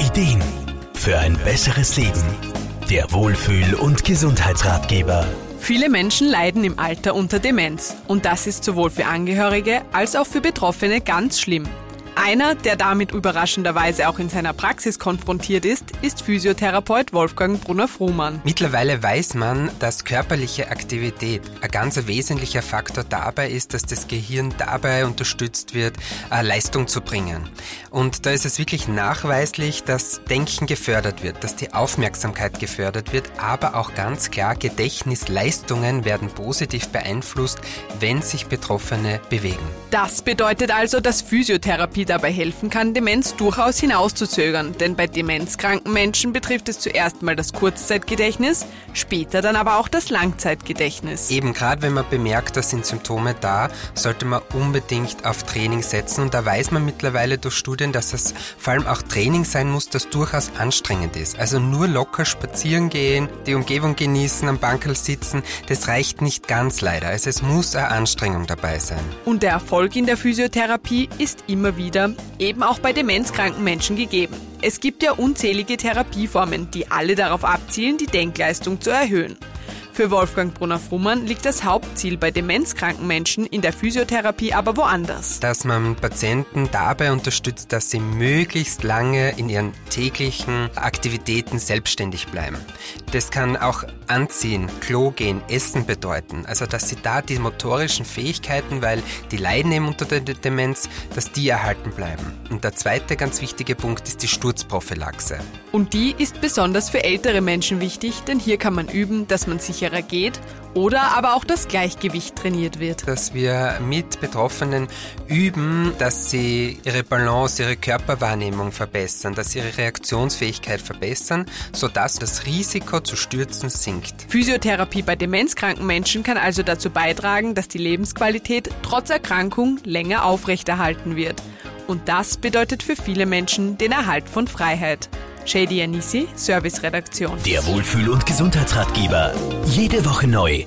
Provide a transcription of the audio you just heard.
Ideen für ein besseres Leben. Der Wohlfühl- und Gesundheitsratgeber. Viele Menschen leiden im Alter unter Demenz und das ist sowohl für Angehörige als auch für Betroffene ganz schlimm. Einer, der damit überraschenderweise auch in seiner Praxis konfrontiert ist, ist Physiotherapeut Wolfgang Brunner-Fruhmann. Mittlerweile weiß man, dass körperliche Aktivität ein ganz wesentlicher Faktor dabei ist, dass das Gehirn dabei unterstützt wird, Leistung zu bringen. Und da ist es wirklich nachweislich, dass Denken gefördert wird, dass die Aufmerksamkeit gefördert wird, aber auch ganz klar Gedächtnisleistungen werden positiv beeinflusst, wenn sich Betroffene bewegen. Das bedeutet also, dass Physiotherapie dabei helfen kann, Demenz durchaus hinauszuzögern. Denn bei demenzkranken Menschen betrifft es zuerst mal das Kurzzeitgedächtnis, später dann aber auch das Langzeitgedächtnis. Eben gerade wenn man bemerkt, da sind Symptome da, sollte man unbedingt auf Training setzen. Und da weiß man mittlerweile durch Studien, dass es vor allem auch Training sein muss, das durchaus anstrengend ist. Also nur locker spazieren gehen, die Umgebung genießen, am Bankel sitzen, das reicht nicht ganz leider. Also es muss eine Anstrengung dabei sein. Und der Erfolg in der Physiotherapie ist immer wieder wieder eben auch bei demenzkranken Menschen gegeben. Es gibt ja unzählige Therapieformen, die alle darauf abzielen, die Denkleistung zu erhöhen. Für Wolfgang Brunner-Frumann liegt das Hauptziel bei demenzkranken Menschen in der Physiotherapie aber woanders. Dass man Patienten dabei unterstützt, dass sie möglichst lange in ihren täglichen Aktivitäten selbstständig bleiben. Das kann auch Anziehen, Klo gehen, Essen bedeuten. Also, dass sie da die motorischen Fähigkeiten, weil die leiden eben unter der Demenz, dass die erhalten bleiben. Und der zweite ganz wichtige Punkt ist die Sturzprophylaxe. Und die ist besonders für ältere Menschen wichtig, denn hier kann man üben, dass man sicher sicherer geht oder aber auch das Gleichgewicht trainiert wird. Dass wir mit Betroffenen üben, dass sie ihre Balance, ihre Körperwahrnehmung verbessern, dass sie ihre Reaktionsfähigkeit verbessern, sodass das Risiko zu stürzen sinkt. Physiotherapie bei demenzkranken Menschen kann also dazu beitragen, dass die Lebensqualität trotz Erkrankung länger aufrechterhalten wird. Und das bedeutet für viele Menschen den Erhalt von Freiheit. Shady Anisi, Serviceredaktion. Der Wohlfühl- und Gesundheitsratgeber. Jede Woche neu.